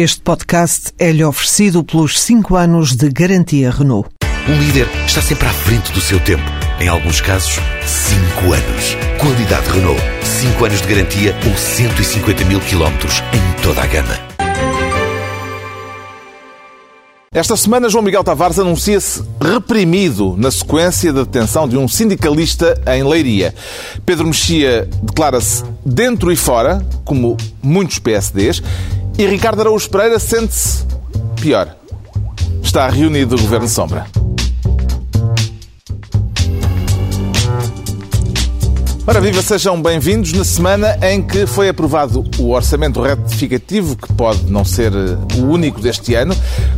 Este podcast é-lhe oferecido pelos 5 anos de garantia Renault. Um líder está sempre à frente do seu tempo. Em alguns casos, 5 anos. Qualidade Renault. 5 anos de garantia ou 150 mil quilómetros em toda a gama. Esta semana, João Miguel Tavares anuncia-se reprimido na sequência da detenção de um sindicalista em Leiria. Pedro Mexia declara-se dentro e fora, como muitos PSDs, e Ricardo Araújo Pereira sente-se pior. Está reunido o Governo Sombra. Ora, viva, sejam bem-vindos na semana em que foi aprovado o orçamento retificativo, que pode não ser o único deste ano.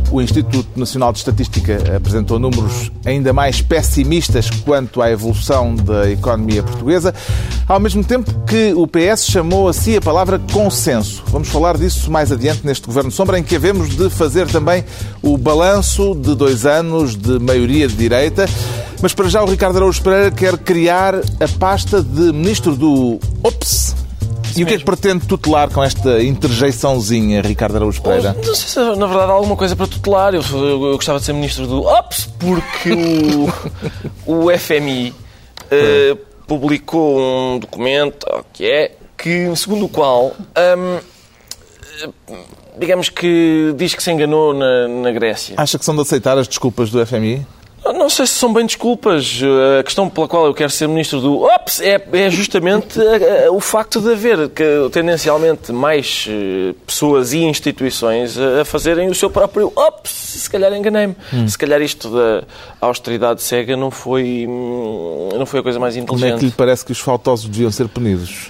O Instituto Nacional de Estatística apresentou números ainda mais pessimistas quanto à evolução da economia portuguesa, ao mesmo tempo que o PS chamou a si a palavra consenso. Vamos falar disso mais adiante neste Governo Sombra, em que havemos de fazer também o balanço de dois anos de maioria de direita. Mas para já o Ricardo Araújo Pereira quer criar a pasta de ministro do Ops. E o que é que pretende tutelar com esta interjeiçãozinha, Ricardo Araújo Pereira? Não sei se na verdade há alguma coisa para tutelar. Eu, eu, eu gostava de ser ministro do Ops porque o, o FMI uh, publicou um documento que é que segundo o qual um, digamos que diz que se enganou na, na Grécia. Acha que são de aceitar as desculpas do FMI? Não sei se são bem desculpas. A questão pela qual eu quero ser ministro do OPS é, é justamente o facto de haver que, tendencialmente mais eh, pessoas e instituições a fazerem o seu próprio OPS. Se calhar enganei-me. Hum. Se calhar isto da austeridade cega não foi, hum, não foi a coisa mais inteligente. Como é que lhe parece que os faltosos deviam ser punidos?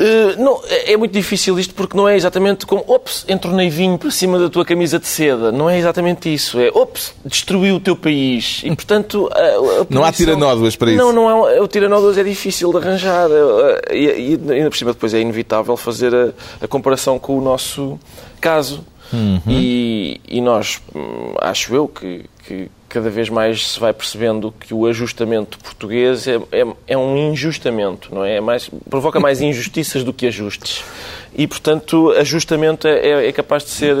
Uh, não, é, é muito difícil isto porque não é exatamente como ops, entornei vinho para cima da tua camisa de seda. Não é exatamente isso. É ops, destruiu o teu país. E portanto. A, a punição... Não há tiranóduas para isso. Não, não há. O tiranóduas é difícil de arranjar. E, e ainda por cima depois é inevitável fazer a, a comparação com o nosso caso. Uhum. E, e, nós, hum, acho eu, que, que, cada vez mais se vai percebendo que o ajustamento português é, é, é um injustamento, não é? é mais, provoca mais injustiças do que ajustes. E, portanto, ajustamento é, é, é capaz de ser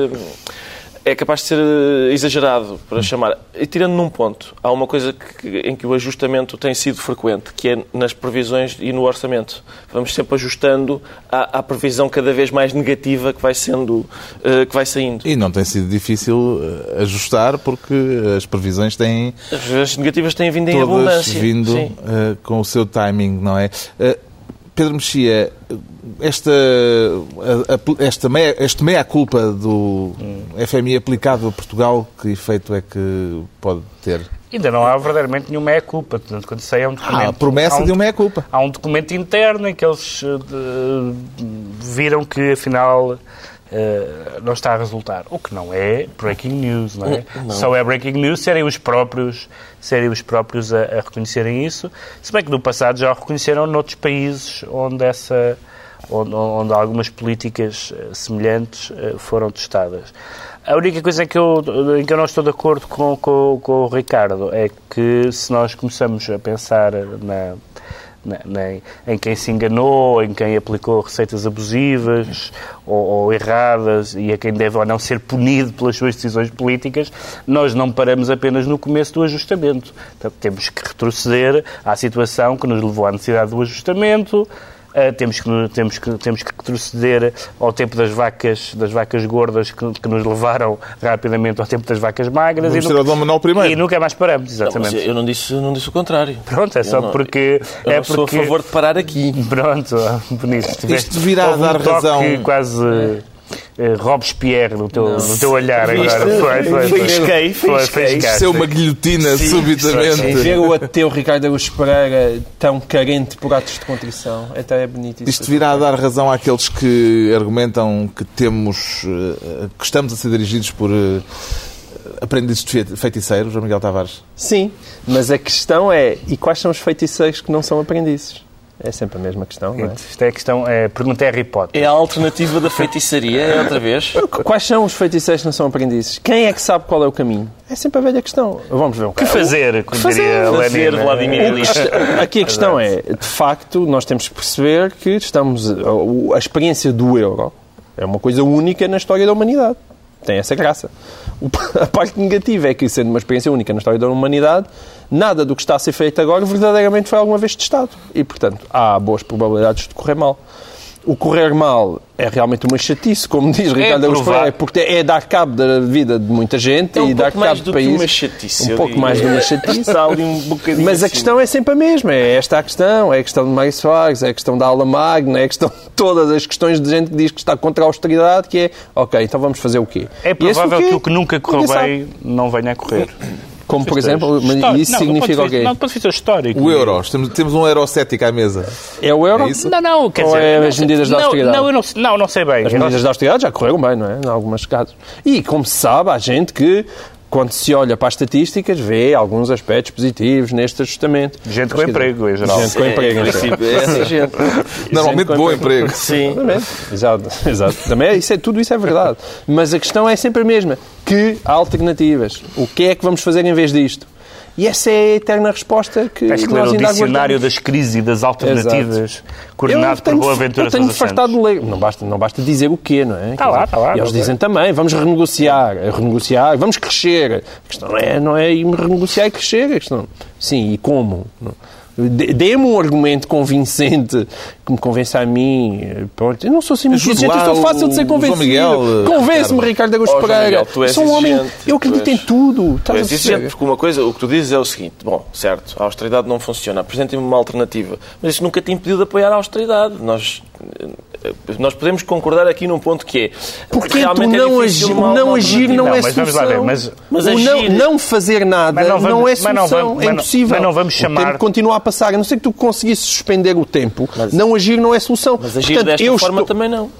é capaz de ser eh, exagerado para chamar. E tirando num ponto, há uma coisa que, em que o ajustamento tem sido frequente, que é nas previsões e no orçamento. Vamos sempre ajustando à, à previsão cada vez mais negativa que vai sendo, uh, que vai saindo. E não tem sido difícil eh, ajustar porque as previsões têm... As negativas têm vindo em abundância. vindo uh, com o seu timing, não é? Uh, Pedro Mexia, esta, esta meia, este meia-culpa do FMI aplicado a Portugal, que efeito é que pode ter? Ainda não há verdadeiramente nenhuma meia-culpa. Portanto, quando sai é um documento... Há a promessa um, de uma meia-culpa. Há um documento interno em que eles uh, viram que, afinal, Uh, não está a resultar. O que não é breaking news, não é? Não. Só é breaking news serem os próprios, serem os próprios a, a, reconhecerem isso. Se bem que no passado já o reconheceram noutros países onde essa onde, onde algumas políticas eh, semelhantes uh, foram testadas. A única coisa em que eu, em que eu não estou de acordo com, com, com o Ricardo é que se nós começamos a pensar na nem, em quem se enganou, em quem aplicou receitas abusivas ou, ou, erradas e a quem deve ou não ser punido pelas suas decisões políticas, nós não paramos apenas no começo do ajustamento. Então, temos que retroceder à situação que nos levou à necessidade do ajustamento, Uh, temos, que, temos, que, temos que retroceder ao tempo das vacas, das vacas gordas que, que nos levaram rapidamente ao tempo das vacas magras. e, nunca, Manuel I. e nunca mais paramos, exatamente. Não, eu não disse, não disse o contrário. Pronto, é só não, porque... Eu é não sou porque... a favor de parar aqui. Pronto, bonito. Isto virá a dar um razão... quase... Uh, Robespierre no teu, no teu olhar Viste? agora. Foi, foi, foi. Fisquei, Foi, fisquei. Ser uma guilhotina Sim, subitamente. sim, Ver o ateu Ricardo Augusto Pereira tão carente por atos de contrição. Até é bonito isso. Isto virá a dar razão àqueles que argumentam que temos, eh, que estamos a ser dirigidos por eh, aprendizes de feiticeiros, João Miguel Tavares? Sim, mas a questão é, e quais são os feiticeiros que não são aprendizes? É sempre a mesma questão, não é? Isto é a questão, é, pergunta é Harry Potter. É a alternativa da feitiçaria, é outra vez. Quais são os feiticeiros que não são aprendizes? Quem é que sabe qual é o caminho? É sempre a velha questão. Vamos ver o que fazer, como fazer? diria Fazer, Lenin. Vladimir Ilyich. Aqui a questão é, de facto, nós temos que perceber que estamos a experiência do euro é uma coisa única na história da humanidade. Tem essa graça. A parte negativa é que, sendo uma experiência única na história da humanidade, nada do que está a ser feito agora verdadeiramente foi alguma vez testado. E, portanto, há boas probabilidades de correr mal. O correr mal é realmente uma chatice, como diz Ricardo Augusto provar- Pereira, porque é dar cabo da vida de muita gente É um e dar cabo do país. uma chatice. Um pouco diria. mais de uma chatice. Um Mas a assim. questão é sempre a mesma. É esta a questão. É a questão de Mário Soares, é a questão da aula magna, é a questão de todas as questões de gente que diz que está contra a austeridade, que é, ok, então vamos fazer o quê? É provável quê? que o que nunca correu bem não venha a correr. Como, por exemplo, mas Histórico. isso Não, significa o quê? Não, do ponto de vista histórico. O euro. Temos, temos um eurocético à mesa. É o euro? É isso? Não, não, quer Ou dizer... é não as sei- medidas da não, austeridade? Não, eu não, sei- não, não sei bem. As medidas de austeridade já correram bem, não é? Em alguns casos. E, como se sabe, há gente que, quando se olha para as estatísticas, vê alguns aspectos positivos neste ajustamento. Gente com emprego, em geral. Gente com emprego, Em princípio, é essa gente. Normalmente bom emprego. emprego. Sim. Exatamente. Exato. Exato. Também é- isso é, tudo isso é verdade. Mas a questão é sempre a mesma. Que há alternativas. O que é que vamos fazer em vez disto? E essa é a eterna resposta que Tens que ler nós o ainda dicionário aguardamos. das crises e das alternativas, coordenado Eu por tenho- Boaventura Eu tenho fartado de ler. Não basta, não basta dizer o quê, não é? Tá Quer lá, dizer, tá lá, E eles dizem também, vamos renegociar, renegociar, vamos crescer. A questão não é, não é ir renegociar e crescer. A questão, sim, e como? Não. Dê- Dê-me um argumento convincente que me convença a mim. Pronto, eu não sou assim muito exigente, eu sou fácil de ser convencido. Eh, Convence-me, Ricardo Augusto Oh, Pereira. Miguel, tu sou um homem, eu acredito tu em tudo. Tu Estás a és exigente porque uma coisa, o que tu dizes é o seguinte: bom, certo, a austeridade não funciona, apresentem-me uma alternativa. Mas isso nunca te impediu de apoiar a austeridade. Nós, eh, nós podemos concordar aqui num ponto que é. Portanto, realmente é não, difícil agir, uma- não uma agir não, Não, é mas vamos lá solução. ver, mas- mas o não, agir- não fazer nada Mas não não, vamos- é mas não solução. vamos- é mas não- impossível. mas não vamos O chamar- tempo continua a passar. A não ser que tu conseguisses suspender o tempo, não agir não é solução. Mas agir Portanto, desta eu forma estou- também não.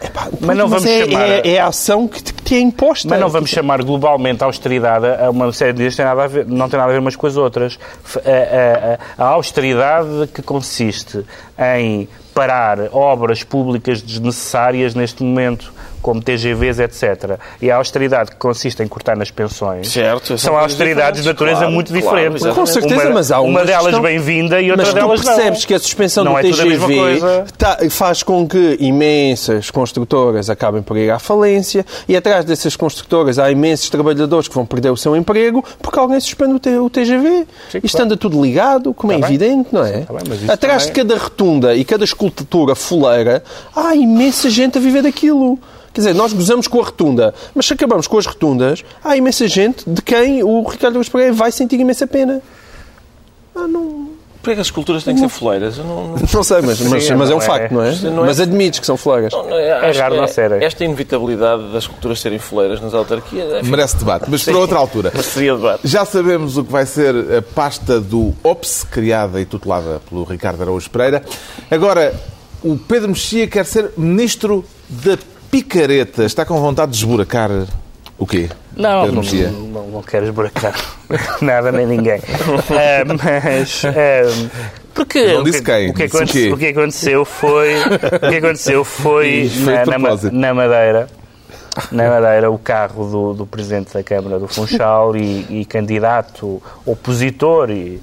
Epá, Mas não vamos é, chamar- é, é a ação que te, que te é imposta. Mas não vamos chamar globalmente a austeridade a uma série de tem nada a ver, não tem nada a ver umas com as outras. A- a- a austeridade que consiste em parar obras públicas desnecessárias neste momento, como TGVs, etc. E a austeridade que consiste em cortar nas pensões Certo, são austeridades de natureza claro, muito claro, diferentes. exatamente. Com certeza, uma, mas há uma delas estão- bem-vinda e outra Mas tu delas não. percebes que a suspensão Não do é TGV tá- faz com que imensas construtoras acabem por ir à falência e atrás dessas construtoras há imensos trabalhadores que vão perder o seu emprego porque alguém suspende o, T- o TGV. Isto anda tudo ligado, como é Tá bem. evidente, não é? Tá bem, mas atrás também- de cada rotunda e cada escultura fuleira há imensa gente a viver daquilo. Quer dizer, nós gozamos com a rotunda, mas se acabamos com as rotundas, há imensa gente de quem o Ricardo Augusto Pereira vai sentir imensa pena. Ah, não... Porquê que as culturas têm que ser foleiras? Eu não, não- Não sei, mas, mas, Sim, mas é um é- facto, não é? não é- Mas admites que são flagas. não é, acho raro não. Esta inevitabilidade das culturas serem foleiras nas autarquias é, Merece debate, mas para outra altura. mas seria debate. Já sabemos o que vai ser a pasta do OPS, criada e tutelada pelo Ricardo Araújo Pereira. Agora, o Pedro Mexia quer ser ministro da picareta. Está com vontade de esburacar o quê? Não, não, não, não quero esburacar nada nem ninguém. Ah, mas. ah, porque Não o disse que, quem, o, que disse o aconte- quê? o que aconteceu foi. O que aconteceu foi na, na, na Madeira. Na Madeira, o carro do, do Presidente da Câmara do Funchal e, e candidato opositor e,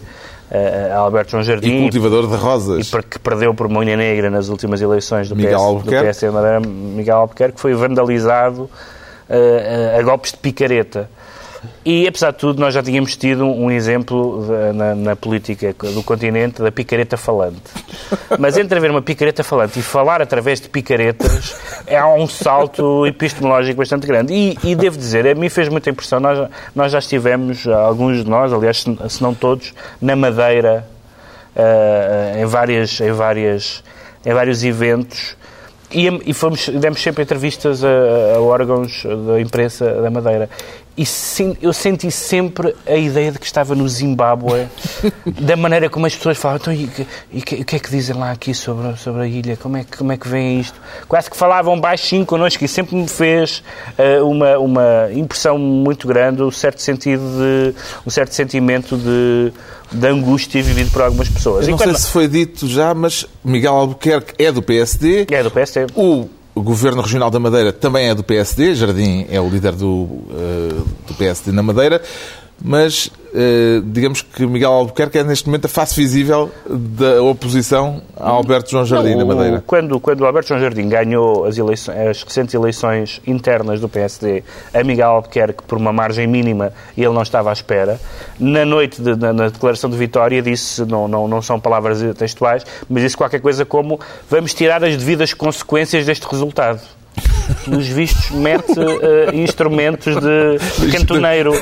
Alberto João E Jardim cultivador de e rosas. per- que perdeu por Moinha Negra nas últimas eleições do, Miguel PS, do Albuquerque. De Madeira, Miguel Albuquerque, foi vandalizado eh, a golpes de picareta. E, apesar de tudo, nós já tínhamos tido um exemplo na, na política do continente da picareta falante. Mas entre haver uma picareta falante e falar através de picaretas, há um salto epistemológico bastante grande. E, e devo dizer, a mim fez muita impressão. Nós, nós já estivemos, alguns de nós, aliás, se não todos, na Madeira, eh, em, várias, em, várias, em vários eventos e fomos, demos sempre entrevistas a, a órgãos da imprensa da Madeira. E sim, eu senti sempre a ideia de que estava no Zimbábue, da maneira como as pessoas falavam. Então, e, e que- o que é que dizem lá aqui sobre, sobre a ilha? Como é, que, como é que veem isto? Quase que falavam baixinho connosco e sempre me fez eh, uma, uma impressão muito grande, um certo sentido de, um certo sentimento de, de angústia vivido por algumas pessoas. Eu não quando- sei se foi dito já, mas Miguel Albuquerque é do PSD. É do PST. O Governo Regional da Madeira também é do PSD. Jardim é o líder do, eh, do PSD na Madeira. Mas eh, digamos que Miguel Albuquerque é neste momento a face visível da oposição a Alberto João Jardim, na Não, Madeira. Quando, quando o Alberto João Jardim ganhou as, eleições, as recentes eleições internas do PSD a Miguel Albuquerque por uma margem mínima e ele não estava à espera, na noite, de- na, na declaração de vitória, disse, não, não, não são palavras textuais, mas disse qualquer coisa como vamos tirar as devidas consequências deste resultado. Pelos vistos, mete eh, instrumentos de, cantoneiro.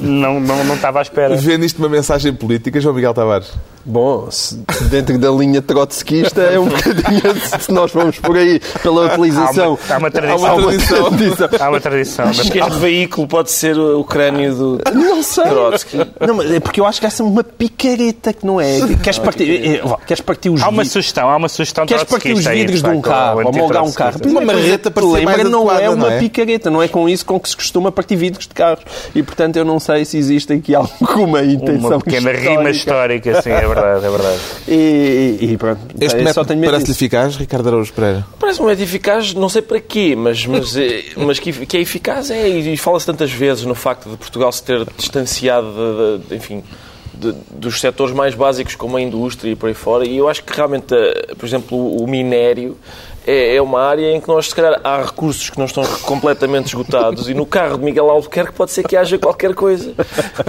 Não, não, não estava à espera. Vê nisto uma mensagem política, João Miguel Tavares? Bom, se dentro da linha trotskista é um bocadinho, se nós vamos por aí pela utilização. Há uma, há uma tradição. Há uma tradição. tradição. Há uma tradição. Acho que este veículo pode ser o crânio do Não sei. Trotsky. Não, mas é porque eu acho que essa é uma picareta que não é. Queres partir, vá, queres partir os Há uma vidros? sugestão, há uma sugestão Queres partir os vidros de um carro, ou molgar um carro. Uma marreta ser mais não é adequada, uma não é? picareta, não é com isso com que se costuma partir vidros de carros. E portanto eu não sei se existe aqui alguma intenção Uma pequena rima histórica, sim, é verdade, é verdade. E, e, e pronto. Este método parece-lhe eficaz, Ricardo Araújo Pereira? Parece um método eficaz, não sei para quê, mas, mas, é- mas que, que é eficaz é, e fala-se tantas vezes no facto de Portugal se ter distanciado, de, de- enfim, de- dos setores mais básicos como a indústria e por aí fora, e eu acho que realmente, eh, por exemplo, o, o minério é, é uma área em que nós, se calhar, há recursos que não estão completamente esgotados e no carro de Miguel Albuquerque pode ser que haja qualquer coisa.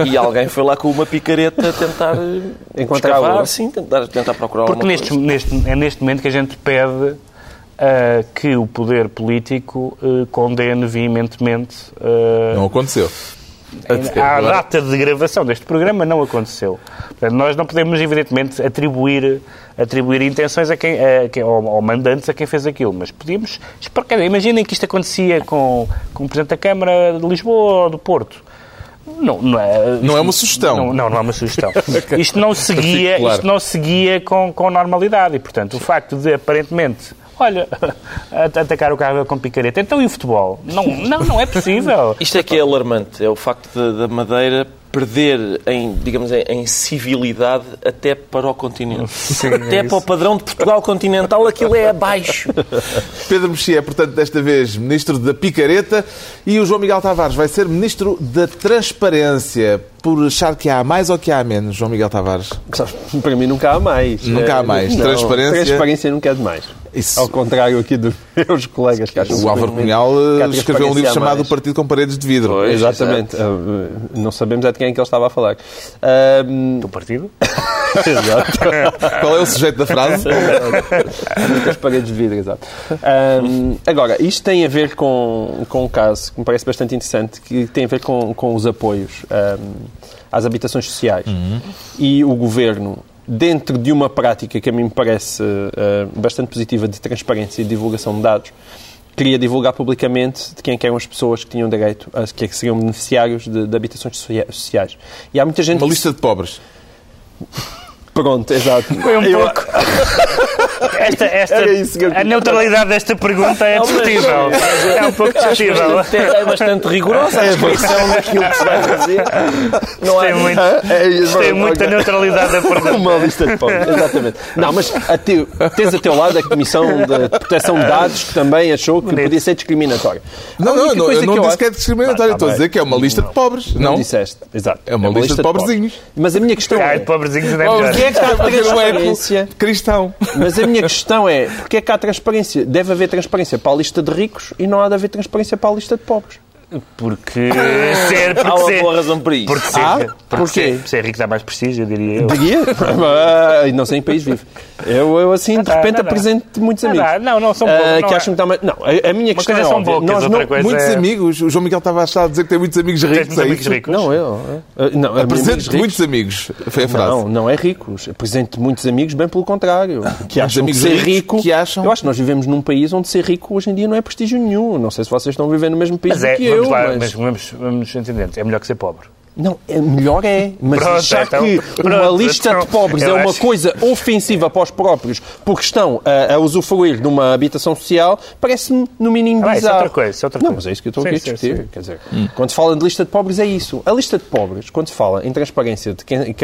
E alguém foi lá com uma picareta tentar eh, Encontrar escavar, sim, tentar, tentar procurar Porque alguma neste, coisa. neste, é neste momento que a gente pede ah, que o poder político ah, condene veementemente. ah, Não aconteceu. À data de gravação deste programa não aconteceu. Portanto, nós não podemos, evidentemente, atribuir, atribuir intenções a quem, a quem, ou, ou mandantes a quem fez aquilo, mas podíamos Imaginem que isto acontecia com, com o Presidente da Câmara de Lisboa ou do Porto. Não, não, é, Não é uma sugestão. Não, não, não é uma sugestão. Isto não seguia, isto não seguia com, com normalidade e, portanto, o facto de aparentemente, olha, at- atacar o carro com picareta, então e o futebol? Não, não, não é possível. Isto é que é alarmante, é o facto da Madeira perder em, digamos, em, em civilidade até para o continente. até é para o padrão de Portugal continental, aquilo é abaixo. Pedro Mexia é, portanto, desta vez Ministro da Picareta e o João Miguel Tavares vai ser Ministro da Transparência. Por achar que há mais ou que há menos, João Miguel Tavares? Para mim nunca há mais. Nunca há Eh, mais. não, Transparência- Transparência nunca é demais. Isso. Ao contrário aqui dos meus colegas que acham O Álvaro Cunhal eh, escreveu um livro chamado mais. O Partido com Paredes de Vidro. Pois. Exatamente. Uh, não sabemos é de quem é que ele estava a falar. Um, Do partido? exato. Qual é o sujeito da frase? Muitas paredes de vidro, exato. Um, agora, isto tem a ver com, com um caso que me parece bastante interessante, que tem a ver com, com os apoios um, às habitações sociais. E o Governo, dentro de uma prática que a mim me parece uh, bastante positiva de transparência e divulgação de dados, queria divulgar publicamente de quem é que eram as pessoas que tinham direito, a, que, é que seriam beneficiários de, de habitações socia- sociais. E há muita gente Uma que lista de pobres. Pronto, exato. Foi um Eu- pouco. Esta, esta, Era isso que eu a neutralidade desta pergunta é discutível. É um pouco discutível. É bastante rigorosa a descrição daquilo que se vai fazer. Não muito. É isso, Gostei muito da neutralidade da pergunta. Uma lista de pontos, exatamente. Não, mas a teu, tens a teu lado a Comissão de Proteção de Dados que também achou que Bonito. podia ser discriminatória. Não, A não, não, eu não que eu disse que é discriminatório. Ah, Estou a tá dizer que é uma lista de pobres. Não, Não? disseste, exato. É uma lista de pobrezinhos. Mas a minha questão Ah, é... de pobrezinhos ainda é melhor. É que Fazer eco transparência? cristão. Mas a minha questão é, porquê é que há transparência? Deve haver transparência para a lista de ricos e não há de haver transparência para a lista de pobres. Porque ser, Há porque uma ser, boa razão para isso. porque ser, Ah? porque Porquê? ser, ser rico dá mais prestígio, eu diria eu. Diria? Ah, não sei em que país vive. Eu, eu assim, de dá, repente, não dá. apresento muitos Não amigos. dá, não, não, são Ah, poucos, não que é. acham que mais... Não, a, a minha questão coisa é são bocas, Nós outra não... coisa Muitos é- amigos. O João Miguel estava a estar a dizer que tem muitos amigos ricos. muitos É amigos ricos? Não, eu. eu- Não, ricos. muitos amigos. Foi a frase. Não, não é ricos. Apresento muitos amigos, bem pelo contrário. Que acham que ser ricos rico. que acham- Eu acho que nós vivemos num país onde ser rico hoje em dia não é prestígio nenhum. Não sei se vocês estão a viver no mesmo país é, que vamos lá, mas... mas vamos, vamos entender. É melhor que ser pobre. Não, é, melhor é. Mas Pronto, achar então, que uma pronto, lista então, de pobres é uma acho- coisa ofensiva para os próprios porque estão a, a usufruir de uma habitação social parece-me no mínimo Ah, isso é outra coisa, é outra não, coisa. mas é isso que eu estou Sim, aqui a sim, discutir. sim. Quer dizer, quando se fala de lista de pobres é isso. A lista de pobres, quando se fala em transparência de quem-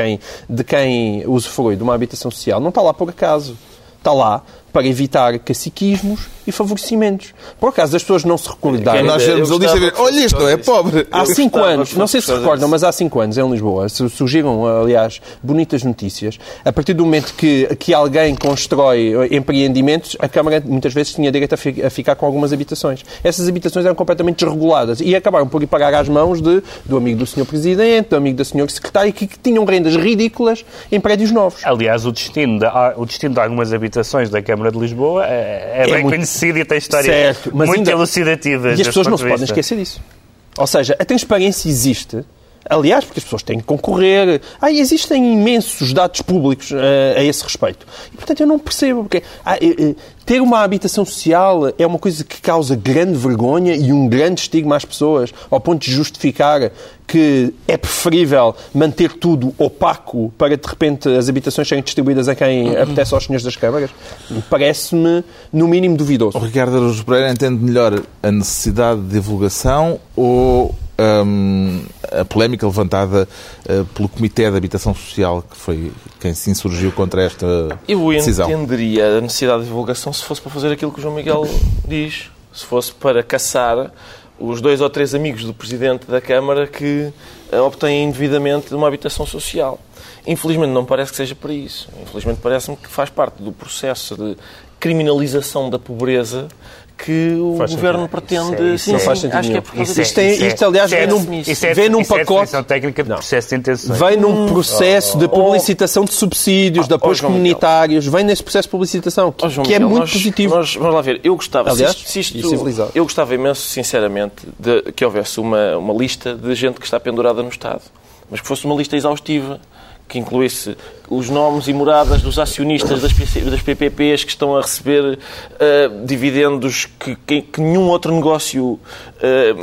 de quem usufrui de uma habitação social, não está lá por acaso. Está lá para evitar caciquismos e favorecimentos. Por acaso as pessoas não se recordaram. Nós vemos ali e gostava saber, que olha, isto não é pobre. Há cinco anos, não sei se recordam, mas há cinco anos em Lisboa su- surgiram, aliás, bonitas notícias. A partir do momento que, que alguém constrói empreendimentos, a Câmara muitas vezes tinha direito a, fi- a ficar com algumas habitações. Essas habitações eram completamente desreguladas e acabaram por ir parar às mãos de, do amigo do Sr. Presidente, do amigo da Sr. Secretária, que, que tinham rendas ridículas em prédios novos. Aliás, o destino, de, o destino de algumas habitações da Câmara de Lisboa é, é bem muito- conhecido e tem histórias Certo, muito ainda- elucidativas. E as pessoas não se de podem esquecer disso. Ou seja, a transparência existe. Aliás, porque as pessoas têm que concorrer. Ah, existem imensos dados públicos eh, a esse respeito. E, portanto, eu não percebo. Porque, ah, eh, ter uma habitação social é uma coisa que causa grande vergonha e um grande estigma às pessoas, ao ponto de justificar que é preferível manter tudo opaco para, de repente, as habitações serem distribuídas a quem apetece aos senhores das câmaras. Parece-me, no mínimo, duvidoso. O Ricardo Araújo Pereira entende melhor a necessidade de divulgação ou hum, a polémica levantada eh, pelo Comitê de Habitação Social, que foi quem se insurgiu contra esta Eu decisão. entenderia a necessidade de divulgação se fosse para fazer aquilo que o João Miguel diz. Se fosse para caçar os dois ou três amigos do Presidente da Câmara que eh, obtêm indevidamente uma habitação social. Infelizmente não parece que seja para isso. Infelizmente parece-me que faz parte do processo de criminalização da pobreza que o Faz Governo sentido. pretende... Isso sim, é- não faz sim, sentido acho que é por causa Isso é-. Isto, é- isso é- isto, aliás, vem num, Isso é, vem num isso é pacote. técnica de Não. processo de intenções. Vem num processo de publicitação de subsídios, de apoios comunitários, vem nesse processo de publicitação, que, que é muito nós- positivo. nós- vamos lá ver, eu gostava, Aliás, se isto- se isto- e civilizado. eu gostava imenso, sinceramente, de que houvesse uma, uma lista de gente que está pendurada no Estado, mas que fosse uma lista exaustiva, que incluísse os nomes e moradas dos acionistas das, das PPPs que estão a receber eh, dividendos que, que- que nenhum outro negócio eh,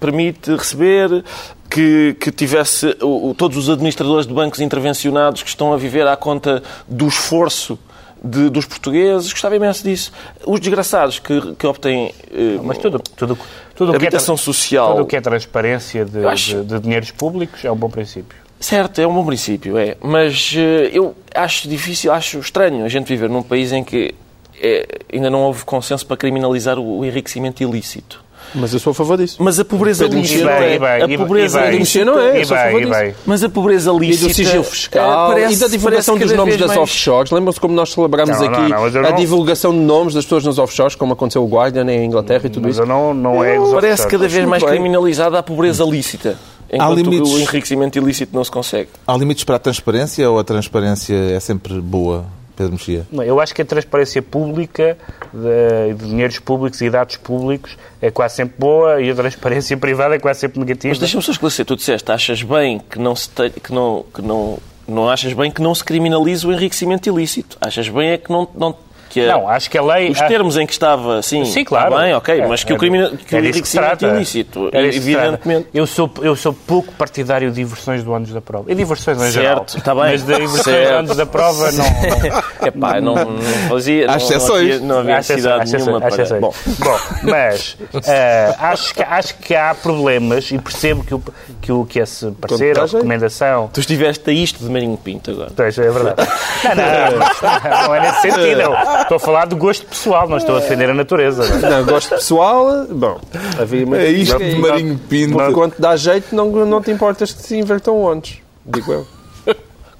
permite receber, que, que tivesse o- todos os administradores de bancos intervencionados que estão a viver à conta do esforço de- dos portugueses, gostava imenso disso. Os desgraçados que, que obtêm eh, Mas tudo, tudo, tudo o que é, habitação social. tudo o que é transparência de, acho- de- de dinheiros públicos é um bom princípio. Certo, é um bom princípio, é. Mas eh, eu acho difícil, acho estranho a gente viver num país em que eh, ainda não houve consenso para criminalizar o, o enriquecimento ilícito. Mas eu sou a favor disso. Mas a pobreza lícita... Não é. E a e pobreza e. Mexia não é, E eu sou a favor e disso. Mas a pobreza E lícita... do sigilo eh, fiscal, parece- e da divulgação dos nomes das mais- offshores. Lembram-se como nós celebramos Não, não, aqui não, eu a não- divulgação de nomes das pessoas nos offshores, como aconteceu o Guardian em Inglaterra e tudo Mas isso? não, não é Parece cada vez mais bem. criminalizada a pobreza lícita. Enquanto limites. o enriquecimento ilícito não se consegue. Há limites para a transparência ou a transparência é sempre boa, Pedro Mexia? Não, Eu acho que a transparência pública de, de dinheiros públicos e dados públicos é quase sempre boa e a transparência privada é quase sempre negativa. Mas deixa-me só esclarecer. Tu disseste, achas bem que não se te- que não, que não, não achas bem que não se criminalize o enriquecimento ilícito. Achas bem é que não... não que a- Não, acho que a lei... Os a- termos em que estava, sim, Sim, claro. bem, ok, É, mas que é o, crimina, de- que o é se enriquecimento trata. ilícito, É disso que se trata. evidentemente... Eu sou, eu sou pouco partidário de diversões do ânus da prova. E diversões em geral. Certo, está bem. Mas de diversões Certo. do ânus da prova não... Epá, não, não fazia... Há não- exceções. Não havia, não havia Há necessidade exceções, nenhuma há para... exceções. Bom, Bom, mas eh, acho, que, acho que há problemas e percebo que, o, que, o, que esse parecer aí. recomendação tu estiveste a isto de Marinho Pinto agora. Pois, é verdade. Não, não, não é nesse sentido. Estou a falar do gosto pessoal, não estou a defender a natureza. não é? Não, gosto pessoal, bom, havia uma... É isto de Marinho Pinto. Por quanto dá jeito, não, não te importas que se invertam ondes, digo eu.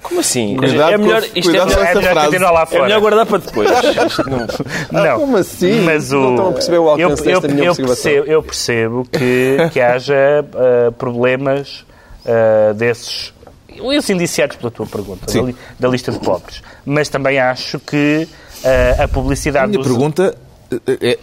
Como assim? Cuidado é melhor, com- isto é melhor, É melhor continuar lá é melhor fora. guardar para depois. Não- Não. Como assim? Mas o... Não estão a perceber o alcance eu, desta eu, minha eu observação. percebo, eu percebo que, que haja eh, problemas eh, desses, os indiciados pela tua pergunta, da, li- da lista de pobres. Mas também acho que a A publicidade minha dos- pergunta, é- é-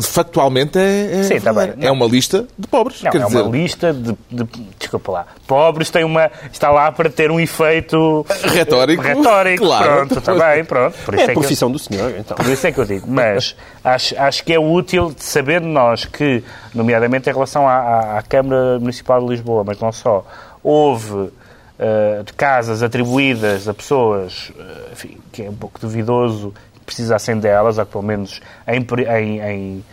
factualmente, é, é, Sim, bem. é uma lista de pobres. Não, quer é dizer, uma lista de, de- Desculpa lá. Pobres tem uma. Está lá para ter um efeito. Retórico. Retórico. Claro. Pronto, está bem, pronto. Por É isso a é que eu- profissão do senhor, então. Por isso é que eu digo. Mas acho, acho que é útil de saber nós que, nomeadamente em relação à, à- à Câmara Municipal de Lisboa, mas não só, houve eh, de casas atribuídas a pessoas, eh, enfim, que é um pouco duvidoso precisassem delas, ou que pelo menos em, em, em,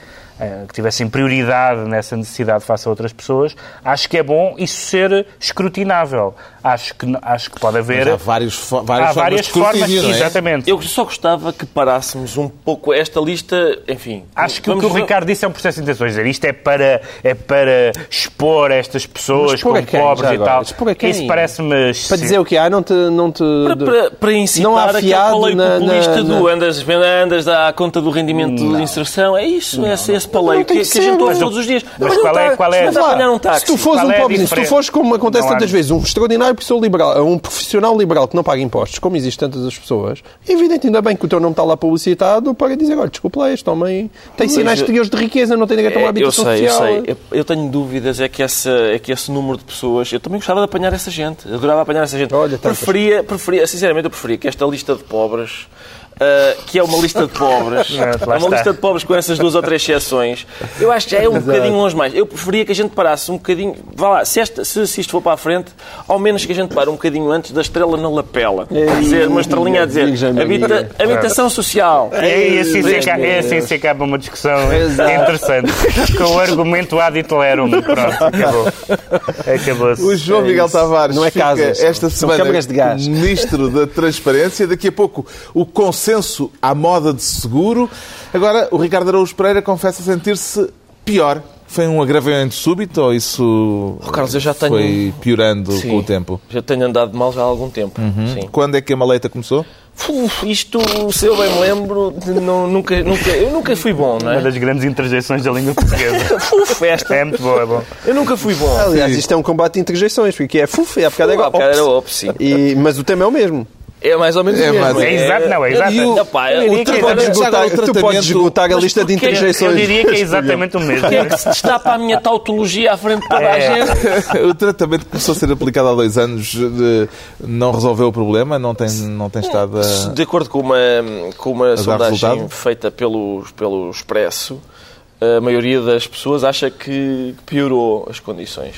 que tivessem prioridade nessa necessidade face a outras pessoas, acho que é bom isso ser escrutinável. Acho que, acho que pode haver. Mas há vários fo- várias há várias formas de formas, não é? exatamente. Eu só gostava que parássemos um pouco esta lista, enfim. Acho que o que o Ricardo disse é um processo de intenções. Isto é para, é para expor estas pessoas expor como quem, pobres e tal. Expor a quem? Isso parece-me. Para dizer o que há, não te... Não te Para, para, para incitar Não há aquele fiado paleio na- populista na- do andas, andas à conta do rendimento de inserção. É isso, é esse, esse paleio que, que que a gente ouve mas- todos os dias. mas não qual é- está- qual é- apanhar um táxi. Se tu fores um é pobre, se tu fores, como acontece Não há- tantas vezes, um extraordinário professor liberal, um profissional liberal que não paga impostos, como existe tantas as pessoas, é evidente, ainda bem que o teu nome está lá publicitado para dizer, olha, desculpa lá, este homem tem Mas sinais eu- exteriores de riqueza, não tem direito a uma É, eu habitação sei, eu social. sei. Eu, eu tenho dúvidas, é que, essa, é que esse número de pessoas. Eu também gostava de apanhar essa gente. Eu adorava apanhar essa gente. Olha, preferia, preferia, sinceramente, eu preferia que esta lista de pobres. Ah, que é uma lista de pobres, lá é uma está. lista de pobres com essas duas ou três exceções. Eu acho que já é um bocadinho longe mais. Eu preferia que a gente parasse um bocadinho. Vá lá, se, esta- se- se isto for para a frente, ao menos que a gente pare um bocadinho antes da estrela na lapela. Quer dizer, uma estrelinha a dizer habita, habitação social. É, e assim se acaba, é assim se acaba uma discussão Exato. interessante. Com o argumento ad iterum. Pronto, acabou. Acabou-se. O João Miguel Tavares Não é casas, esta são semana câmaras de gás. Ministro da Transparência. Daqui a pouco o consenso à moda de seguro. Agora, o Ricardo Araújo Pereira confessa sentir-se pior. Foi um agravamento súbito ou isso Oh, Carlos, eu já tenho- foi piorando Sim. com o tempo? Já tenho andado mal já há algum tempo. Sim. Quando é que a maleita começou? Uf, isto, se eu bem me lembro, não- nunca, nunca, eu nunca fui bom, não Uma é? das grandes interjeições da língua portuguesa. Uf, esta. É muito boa, é bom. Eu nunca fui bom. Aliás, isto é um combate de interjeições, porque é fuf, é a bocado é igual. bocado era ops, sim. E, mas o tema é o mesmo. É mais ou menos É o mesmo. mais- É exato, não, é exato. E o- Epá, Eu o que é Tu podes esgotar, o tu tratamento- podes esgotar a lista de? Eu interjeições. diria que é exatamente o mesmo. Quem é que se destapa a minha tautologia à frente de toda a É. o gente? tratamento que começou a ser aplicado há dois anos de- não resolveu o problema? Não tem, não tem estado a... De acordo com uma, com uma sondagem resultado? feita pelo, pelo Expresso, a maioria das pessoas acha que piorou as condições.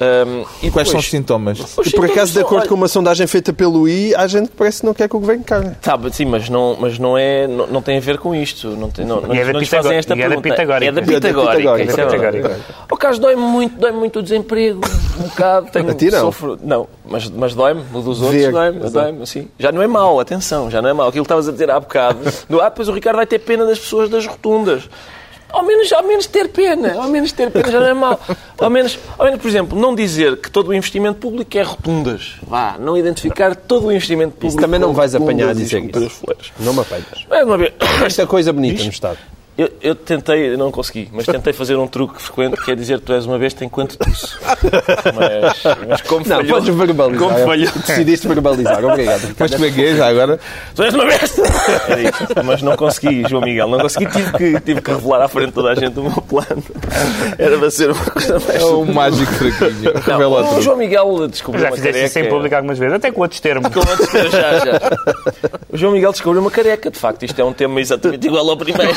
Um, e quais são os depois- sintomas? Os E por acaso, de sintomas acordo são- com uma sondagem feita pelo I, há gente que parece que não quer que o governo caia. Tá, mas sim, mas não, mas não é, não, não tem a ver com isto. Não, tem, não, não, E é da não fazem esta é da pergunta. pitagórica. É da É da pitagórica. é da pitagórica. O caso dói-me muito, dói-me muito o desemprego, um bocado. Tenho, A ti não? Sofro, não, mas, mas dói-me, o dos outros dói-me, dói-me, assim. Já não é mau, atenção, já não é mau. Aquilo que estavas a dizer há bocado, do, ah, pois o Ricardo vai ter pena das pessoas das rotundas. Ao menos, ao menos ter pena, ao menos ter pena já não é mau. Ao menos, ao menos, por exemplo, não dizer que todo o investimento público é rotundas. Vá, não identificar todo o investimento público. Isso também não vais apanhar a dizer isso. Não me apanhas. Mais uma vez, Esta coisa bonita no Estado. Eu, eu tentei, não consegui, mas tentei fazer um truque frequente que é dizer tu és uma besta enquanto tuço. Mas, mas como Não, falhou, podes verbalizar. Como falhou. Decidiste verbalizar. Obrigado. Mas como é que é já agora? Tu és uma besta! Era isto. Mas não consegui, João Miguel, não consegui. Tive que, tive que revelar à frente toda a gente o meu plano. Era para ser uma coisa mais. É um mágico fraquinho. Não, o tudo. João Miguel descobriu Já uma fizeste careca. isso em público algumas vezes, até com outros termos. Com outros termos, já, já. O João Miguel descobriu uma careca, de facto. Isto é um tema exatamente igual ao primeiro.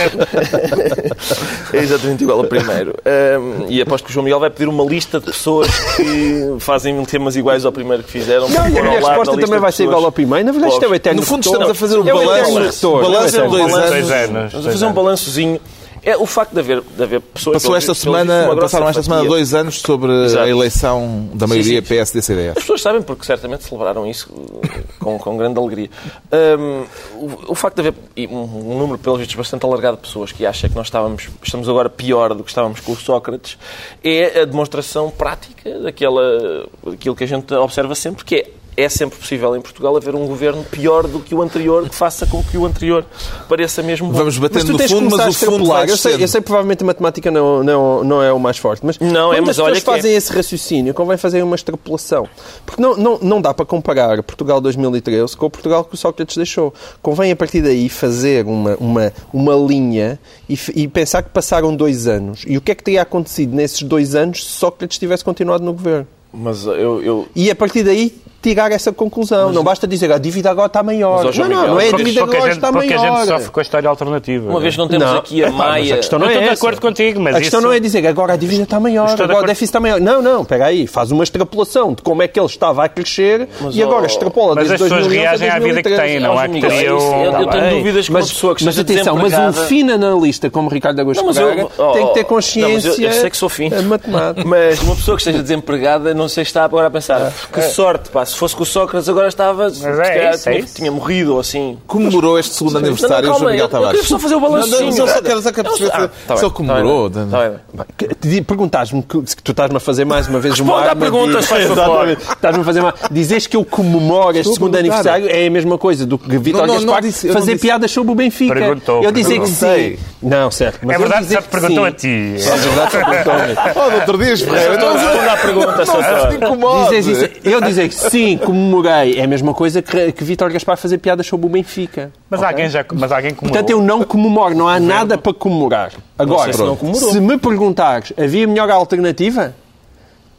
É exatamente igual ao primeiro. Ahm, e aposto que o João Miguel vai pedir uma lista de pessoas que fazem temas iguais ao primeiro que fizeram. Não, e a minha resposta também vai ser igual ao primeiro. Na verdade, isto é o eterno No fundo, retorno. estamos a fazer um É o balanço. Balanço É dois anos. Fazer um balançozinho. É o facto de haver, de haver pessoas... Passou esta visto, semana, passaram esta semana fatia. dois anos sobre Exato. a eleição da maioria. PSD-CDS. As pessoas sabem porque certamente celebraram isso uh, com, com grande alegria. Um, o, o facto de haver um número, pelos vistos, bastante alargado de pessoas que acha que nós estávamos, estamos agora pior do que estávamos com o Sócrates é a demonstração prática daquela, daquilo que a gente observa sempre, que é é sempre possível em Portugal haver um governo pior do que o anterior que faça com que o anterior pareça mesmo bom. Vamos batendo no fundo, começar a mas o fundo extrapolar. vai Eu sei, eu sei que provavelmente a matemática não, não, não é o mais forte, mas Não, é, quando mas as olha pessoas é. fazem esse raciocínio, convém fazer uma extrapolação. Porque não, não, não dá para comparar Portugal 2013 com o Portugal que o Sócrates deixou. Convém, a partir daí, fazer uma, uma, uma linha e, e pensar que passaram dois anos. E o que é que teria acontecido nesses dois anos se Sócrates tivesse continuado no governo? Mas eu, eu E a partir daí tirar essa conclusão. não basta dizer a dívida agora está maior. Mas, não, não, não é a Porque, dívida agora gente, está porque a maior. gente sofre com a história alternativa. Uma vez não temos Não. aqui a mas Maia. a questão não Eu é estou de essa. acordo contigo, mas a questão isso- não é dizer agora a dívida está maior, Estou agora o déficit está maior. Não, não, espera aí, faz uma extrapolação de como é que ele estava a crescer e agora extrapola Mas desde as pessoas 2011 a reagem à vida que 2013. têm, não é João que isso- eu- eu Tá tenho dúvidas que uma pessoa que mas atenção, mas um fino analista como Ricardo Augusto Não, mas eu- Braga tem que ter mas eu- consciência eu sei que sou fino. matemática. Mas uma pessoa que esteja desempregada, não sei se está agora a pensar que sorte, pá, se fosse com o Sócrates agora estava, se é calhar isso, é tinha, isso. tinha morrido ou assim. Comemorou este segundo aniversário Não, o não, João Miguel calma, eu- eu Tavares. queria só fazer o balanço. Não, não, só quero- só quero perceber Ah, tá bem, ele comemorou. tá bem, tá. Que- Perguntaste-me que, que tu estás-me a fazer mais uma vez Responda uma à arma pergunta, de- se faz favor. Estás-me a fazer uma... Dizes que eu comemoro este a segundo aniversário é a mesma coisa do que Vitor Não, não, não Gaspar eu fazer piadas sobre o Benfica. Perguntou, eu dizer que sim. Não, certo. mas É eu verdade, dizer já te que perguntou a ti. É verdade, só perguntou a mim. Oh, doutor Dias Ferreira, Estou a responder à pergunta, só. Dizes isso. Eu dizer que sim, comemorei, é a mesma coisa que, que Vítor Gaspar fazer piadas sobre o Benfica. Mas alguém já... Mas alguém comemorou. Portanto, eu não comemoro, não há nada para comemorar. Agora, se se me perguntares, havia melhor alternativa?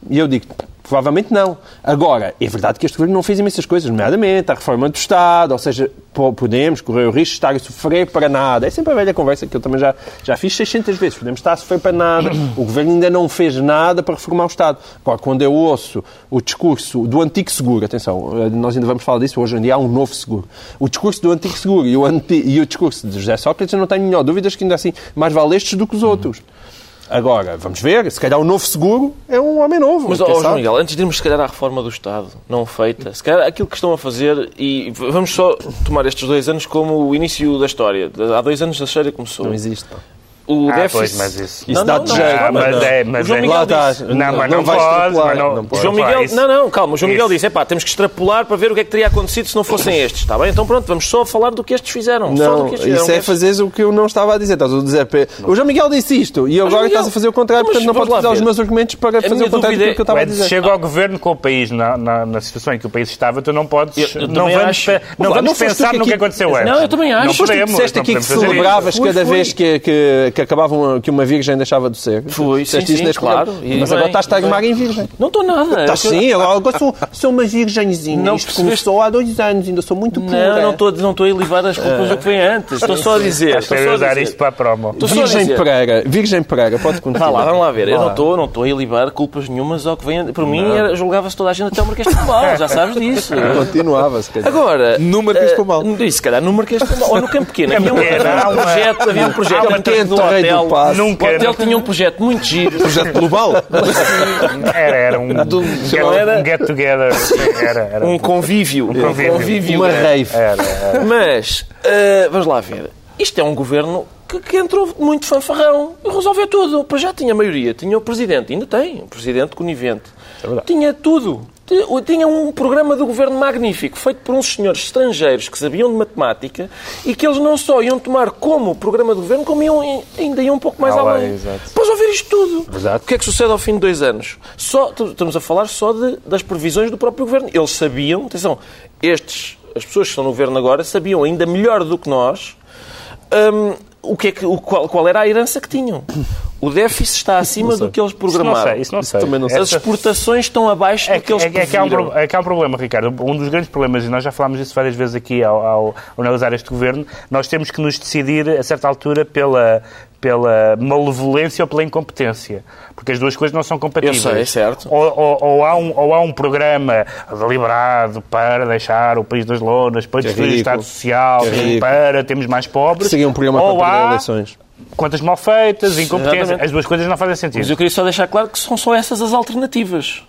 E eu digo, provavelmente não. Agora, é verdade que este governo não fez imensas coisas, nomeadamente a reforma do Estado, ou seja, po- podemos correr o risco de estar a sofrer para nada. É sempre a velha conversa que eu também já, já fiz 600 vezes. Podemos estar a sofrer para nada. O governo ainda não fez nada para reformar o Estado. Agora, quando eu ouço o discurso do antigo seguro, atenção, nós ainda vamos falar disso, hoje em dia há um novo seguro. O discurso do antigo seguro e o, anti- e o discurso de José Sócrates, eu não tenho nenhuma dúvida que ainda assim mais vale estes do que os outros. Agora, vamos ver, se calhar o novo seguro é um homem novo. Mas, ó, João? Miguel, antes de irmos, se calhar, à reforma do Estado, não feita, se calhar aquilo que estão a fazer, e vamos só tomar estes dois anos como o início da história. Há dois anos a história começou. Não existe. pá. O Ah, déficit... pois, mas isso... Isso dá de jeito. Ah, mas não. é... Mas João é- Miguel está. disse. Não, mas não vais pode, extrapolar, mas não- não pode. João Pá, Miguel, isso- não, não, calma. O João Miguel isso. disse: epá, temos que extrapolar para ver o que é que teria acontecido se não fossem estes. Está bem? Então pronto, vamos só falar do que estes fizeram. do Não, estes fizeram. isso é fazeres o que eu não estava a dizer. Estás a dizer, o João Miguel disse isto e agora estás a fazer o contrário, portanto não podes usar os meus argumentos para fazer o contrário daquilo que eu é- estava a Quando dizer. chega ao governo com o país na, situação em que o país estava, tu não podes. Não vamos, não não pensar no que aconteceu antes. Não, eu também acho. Não podemos. disseste não aqui que fazer celebravas cada vez que, que, acabavam, que uma virgem deixava de ser. Fui, sim, sim, neste claro. E Mas bem, agora e bem. armar em virgem. Não estou nada. Estás É eu- sim, agora agora sou, sou uma virgenzinha. Não Isto percebeste- começou há dois anos, ainda sou muito pura. Não, não estou, não estou a elevar as culpas do que vem antes. Estou só a dizer. Estou só a usar dizer. isto para a promo. Estou só a Virgem dizer. Pereira, Virgem Pereira, pode continuar. Vá lá, vamos lá ver. Eu não estou, não estou a elevar culpas nenhumas ao que vem. Por mim, julgava-se toda a gente até o Marquês de Pombal, já sabes disso. Continuava, se calhar. Agora, No Marquês de eh, Pombal. Isso, se calhar no Marquês de Pombal, ou no Campo Pequeno. Havia um, Pequeno, projeto, havia um projeto há uma dentro quente do rei do hotel. passo. Nunca, O hotel tinha um projeto muito giro. Projeto global. Era, era um, Não era- um get together. Era, era. Um convívio. Um convívio. Uma rave. Era, era. Mas, eh, vamos lá ver. Isto é um governo que, que entrou muito fanfarrão e resolveu tudo. Já tinha maioria. Tinha o presidente. Ainda tem. O presidente conivente. Tinha tudo. Ti- Tinha um programa do governo magnífico, feito por uns senhores estrangeiros que sabiam de matemática e que eles não só iam tomar como programa do governo, como iam, ainda iam um pouco mais Ah, além. Depois ouvir isto tudo. Exato. O que é que sucede ao fim de dois anos? Só, estamos a falar só de- das previsões do próprio governo. Eles sabiam, atenção, estes, as pessoas que estão no governo agora, sabiam ainda melhor do que nós hum, o que é que, o, qual, qual era a herança que tinham. O déficit está acima do que eles Isso não programaram. sei, isso não sei. também não sei. As exportações estão abaixo É do que eles é, que- é que há um, é que há um problema, Ricardo. Um dos grandes problemas, e nós já falámos disso várias vezes aqui ao, ao- analisar este governo, nós temos que nos decidir, a certa altura, pela, pela malevolência ou pela incompetência. Porque as duas coisas não são compatíveis. Eu sei, é certo. Ou, ou- ou há um, ou há um programa deliberado para deixar o país das lonas, para é destruir o. Estado Social, é para termos mais pobres. Seria um programa ou para há eleições. Contas mal feitas, incompetência. Exatamente. As duas coisas não fazem sentido. Mas eu queria só deixar claro que são só essas as alternativas.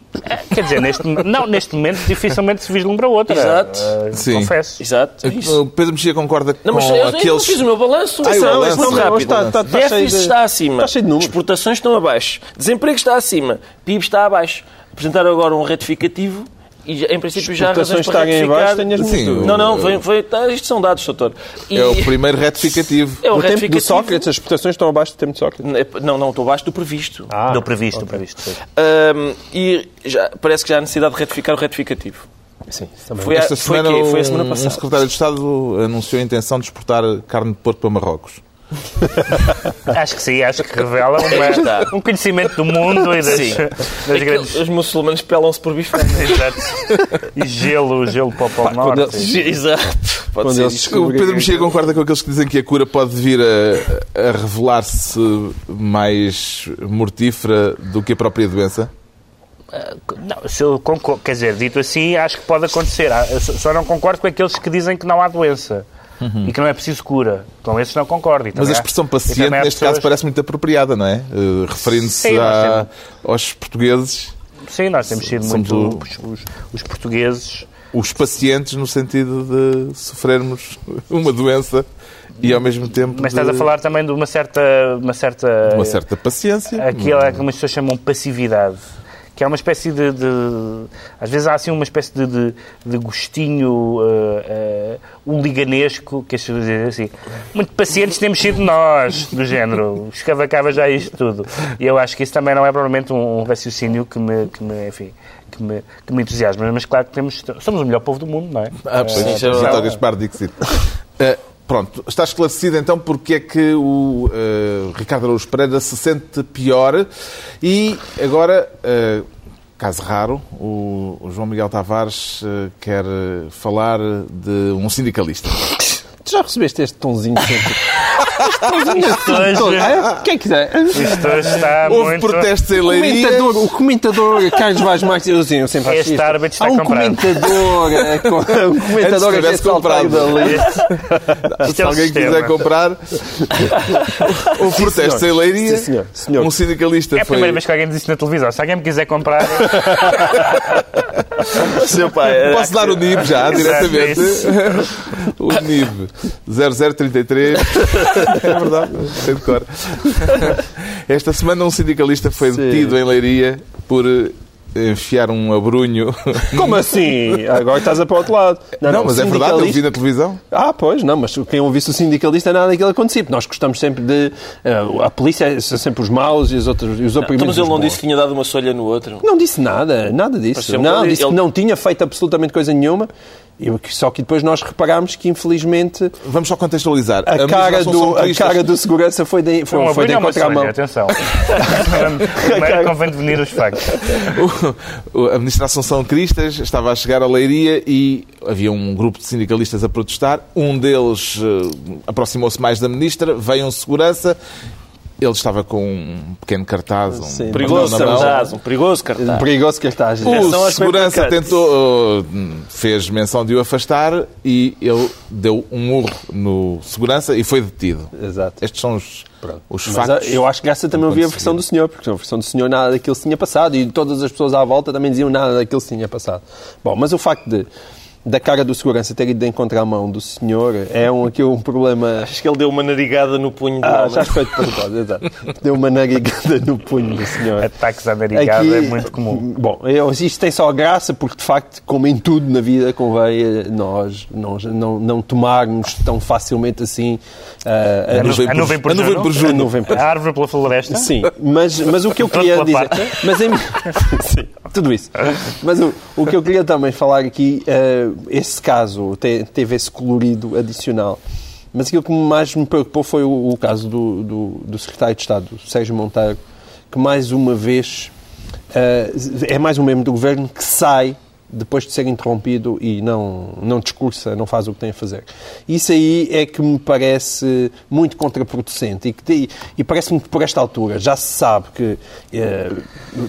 Quer dizer, neste, não, neste momento dificilmente se vislumbra outra. Exato. Eh, Sim. Confesso. Exato. é isso. O Pedro Mexia concorda Não, mas com eu, eu não aqueles... fiz o meu balanço. Ah, o Atenção, balanço. muito Não, rápido. está- está- está Déficit cheio de- está acima. está cheio de números. Exportações estão abaixo. Desemprego está acima. PIB está abaixo. Apresentaram agora um retificativo e, em princípio, já há razões Exportações para estarem em retificar. baixo, tenho as minhas Sim. Não, não, vem, foi, tá, isto são dados, doutor. E- É o primeiro retificativo. é o No tempo do retificativo. Sócrates, as exportações estão abaixo do tempo de Sócrates. Não, não, estou abaixo do previsto. Ah, do previsto, previsto. sim. Ahm, e já, parece que já há necessidade de retificar o retificativo. Sim. Foi, a, Esta foi, semana, quê? foi a semana um- um passada. secretário de Estado anunciou a intenção de exportar carne de porco para Marrocos. Acho que sim, acho que revela uma- está. um conhecimento do mundo e das, Sim. das É grandes. Os muçulmanos pelam-se por bifes. Exato. E gelo, gelo para o Polo Norte. Exato. Pode Quando ser eles. O Pedro Mexia concorda com aqueles que dizem que a cura pode vir a, a revelar-se mais mortífera do que a própria doença? Não, se eu concordo, quer dizer, dito assim, acho que pode acontecer. Ah, só não concordo com aqueles que dizem que não há doença e que não é preciso cura. Com esses não concordo. E Mas a expressão paciente, neste pessoas- caso, parece muito apropriada, não é? Eh, Referindo-se a- aos portugueses, Sim, nós temos sido muito. o- Os, os- os portugueses. os pacientes, no sentido de sofrermos uma doença e, ao mesmo tempo, Mas estás de a falar também de uma certa. Uma certa, uma certa paciência. aquilo é que umas pessoas chamam passividade. Que é uma espécie de, de- Às vezes há assim uma espécie de, de, de gostinho uh, uh, hooliganesco, que as pessoas dizem assim. Muito pacientes temos sido nós, do género. Escavacava já isto tudo. E eu acho que isso também não é provavelmente um raciocínio que me. Que me enfim, que me, que me entusiasma, mas claro que temos, somos o melhor povo do mundo, não é? Ah, pois, isso é Vitor verdade. Gaspar Dixit. Eh, pronto, está esclarecido então porque é que o eh, Ricardo Araújo Pereira se sente pior e agora, eh, caso raro, o, o João Miguel Tavares eh, quer falar de um sindicalista. Tu já recebeste este tonzinho sempre? Hoje, Ah, Quem quiser. isto hoje está Houve muito... protestos em O Leiria. comentador, o comentador Carlos Vaz Marques, eu, assim, eu sempre acho Este isto. árbitro está Há um comprado. comentador, com- um comentador a tivesse ver saltar comprado. dali. Isto Se é alguém sistema. quiser comprar, houve protestos em Leiria. Sim, senhor. Senhor. Um sindicalista É a foi. primeira vez que alguém diz isto na televisão. Se alguém me quiser comprar, Seu pai, Posso dar o NIB já, diretamente? o NIB 0033. É verdade, sei de cor. Esta semana um sindicalista foi Sim. detido em Leiria por eh, enfiar um abrunho. Como assim? Agora estás a para o outro lado. Não, o mas é verdade, eu vi na televisão. Ah, pois, não, mas quem ouvisse o sindicalista nada daquilo acontecia. Nós gostamos sempre de. eh, a polícia são sempre os maus e os outros e os Então, oprimidos. mas ele não bons. disse que tinha dado uma solha no outro. Não disse nada, nada disso. Não, que disse ele- que não tinha feito absolutamente coisa nenhuma. Só que depois nós reparámos que, infelizmente, Vamos só contextualizar. a, cara mesma do, são a cara do segurança foi de, foi, foi de bolha ou uma encontrar a mão. sonha? Atenção. Primeiro convém definir os factos. O- o- a Ministra Assunção Cristas estava a chegar a Leiria e havia um grupo de sindicalistas a protestar. Um deles eh, aproximou-se mais da Ministra, veio um segurança. Ele estava com um pequeno cartaz, um Sim. Perigoso cartaz, um perigoso cartaz. Perigoso está a dizer. O as segurança tentou, uh, fez menção de o afastar e ele deu um murro no segurança e foi detido. Exato. Estes são os, os Mas factos. ah, eu acho que essa também ouvi a versão do senhor, porque a versão do senhor nada daquilo se tinha passado e todas as pessoas à volta também diziam nada daquilo se tinha passado. Bom, mas o facto de da cara do segurança ter ido de encontrar a mão do senhor é um, aqui um problema. Acho que ele deu uma narigada no punho do Ah, homem. já foi de propósito, exato. Deu uma narigada no punho do senhor. Ataques à narigada é muito comum. Bom, eu- isto tem só graça porque, de facto, como em tudo na vida, convém eh, nós não, não, não tomarmos tão facilmente assim ah, A nuvem, a nuvem por a nuvem por Juno. A nuvem por a árvore pela floresta. Sim, mas, mas o que eu queria dizer. Mas em, sim, tudo isso. Mas o, o que eu queria também falar aqui, eh, esse caso te- teve esse colorido adicional. Mas aquilo que mais me preocupou foi o, o caso do, do, do secretário de Estado, Sérgio Monteiro, que mais uma vez eh, é mais um membro do governo que sai depois de ser interrompido e não, não discursa, não faz o que tem a fazer. Isso aí é que me parece muito contraproducente e, que e parece-me que por esta altura já se sabe que eh,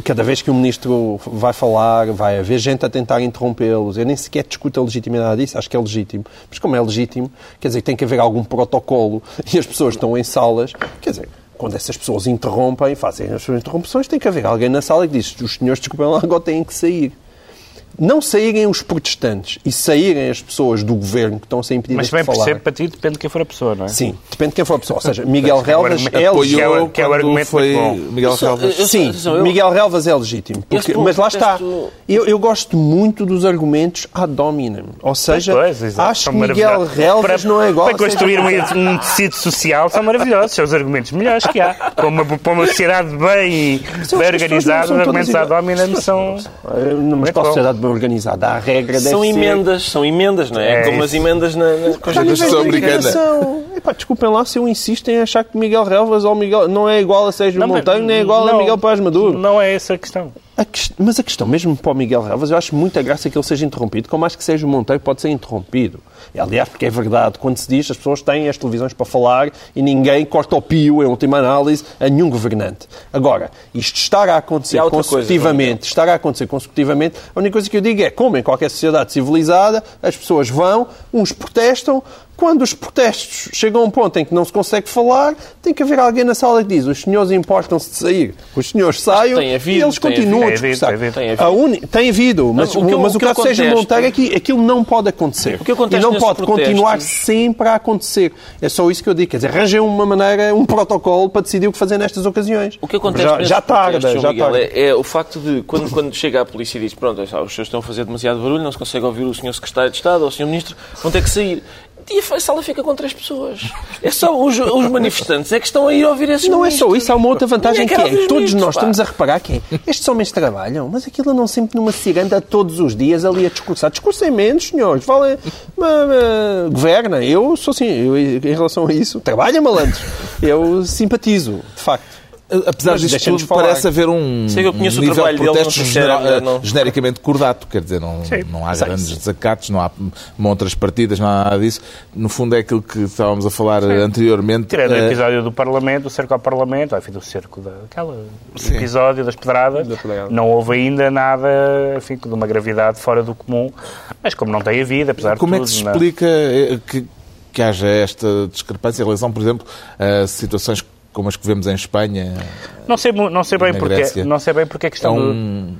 cada vez que o ministro vai falar vai haver gente a tentar interrompê-los. Eu nem sequer discuto a legitimidade disso, acho que é legítimo. Mas como é legítimo, quer dizer tem que haver algum protocolo e as pessoas estão em salas, quer dizer, quando essas pessoas interrompem, fazem as suas interrupções, tem que haver alguém na sala que diz os senhores, desculpem lá, agora têm que sair. Não saírem os protestantes e saírem as pessoas do governo que estão a ser impedidas Mas de bem falar. percebe para ti, depende de quem for a pessoa, não é? Sim, depende de quem for a pessoa. Ou seja, Miguel é Relvas é legítimo. que é o- que é o quando argumento foi. Miguel Relvas. Sim, Miguel Relvas é legítimo. Porque- mas lá está. Eu, eu gosto muito dos argumentos ad hominem. Ou seja, Pois, acho que Miguel. Relvas Para- não é igual Para construir um, um tecido social são maravilhosos. São os argumentos melhores que há. Para uma, para uma sociedade bem, Mas bem organizada, os argumentos ad hominem são... Mas para a sociedade bem organizada, há regra deve São ser- emendas, são emendas, não é? É Como as emendas na, na a Constituição americana. Epá, desculpem lá se eu insisto em achar que Miguel Relvas ou Miguel não é igual a Sérgio Não, Monteiro, nem é igual a não, Miguel Paz Maduro. Não é essa a questão. A quest- Mas a questão, mesmo para o Miguel Relvas, eu acho muita graça que ele seja interrompido, como acho que Sérgio Monteiro pode ser interrompido. E, aliás, porque é verdade, quando se diz, as pessoas têm as televisões para falar e ninguém corta o pio, em última análise, a nenhum governante. Agora, isto estar a acontecer E outra coisa, consecutivamente, estar a acontecer consecutivamente, a única coisa que eu digo é, como em qualquer sociedade civilizada, as pessoas vão, uns protestam, quando os protestos chegam a um ponto em que não se consegue falar, tem que haver alguém na sala que diz os senhores importam-se de sair. Os senhores saiam havido, e eles continuam a discursar. tem havido, tem havido. A uni- Tem havido, mas, o que eu- mas o o que eu caso seja Monteiro é que aquilo não pode acontecer. O que eu contesto e não pode continuar sempre a acontecer. É só isso que eu digo. Quer dizer, arranjem uma maneira, um protocolo para decidir o que fazer nestas ocasiões. O que acontece já, já tarda, protestos, já Miguel, tarda. é, é o facto de, quando, quando chega a polícia e diz pronto, os senhores estão a fazer demasiado barulho, não se consegue ouvir o senhor secretário de Estado ou o senhor ministro, vão ter que sair. E a sala fica com três pessoas. É só os, os manifestantes é que estão a ir ouvir esses Não é só isso, há uma outra vantagem que é todos ministros, nós pá. estamos a reparar que é, estes homens trabalham, mas aquilo não sempre numa ciranda todos os dias ali a discursar. Discursem menos, senhores. Vale, ma- ma- governa. Eu sou assim, eu, em relação a isso, trabalha malandros. Eu simpatizo, de facto. Apesar Mas disto tudo, falar. parece haver um, Sei que eu conheço um o nível trabalho de dele, protestos sei não- genericamente cordato. Quer dizer, não, não há grandes desacatos, não há montras partidas, não há nada disso. No fundo é aquilo que estávamos a falar anteriormente. Tirando o Eh, episódio do Parlamento, o cerco ao Parlamento, enfim, do cerco daquela episódio das pedradas, Da pedrada. não houve ainda nada, enfim, de uma gravidade fora do comum, mas como não tem havido, apesar Como de é tudo... que se não- explica eh, que, que haja esta discrepância em relação, por exemplo, a situações como as que vemos em Espanha? Não sei, não sei bem porque, Grécia. não sei bem porque a É questão do- um-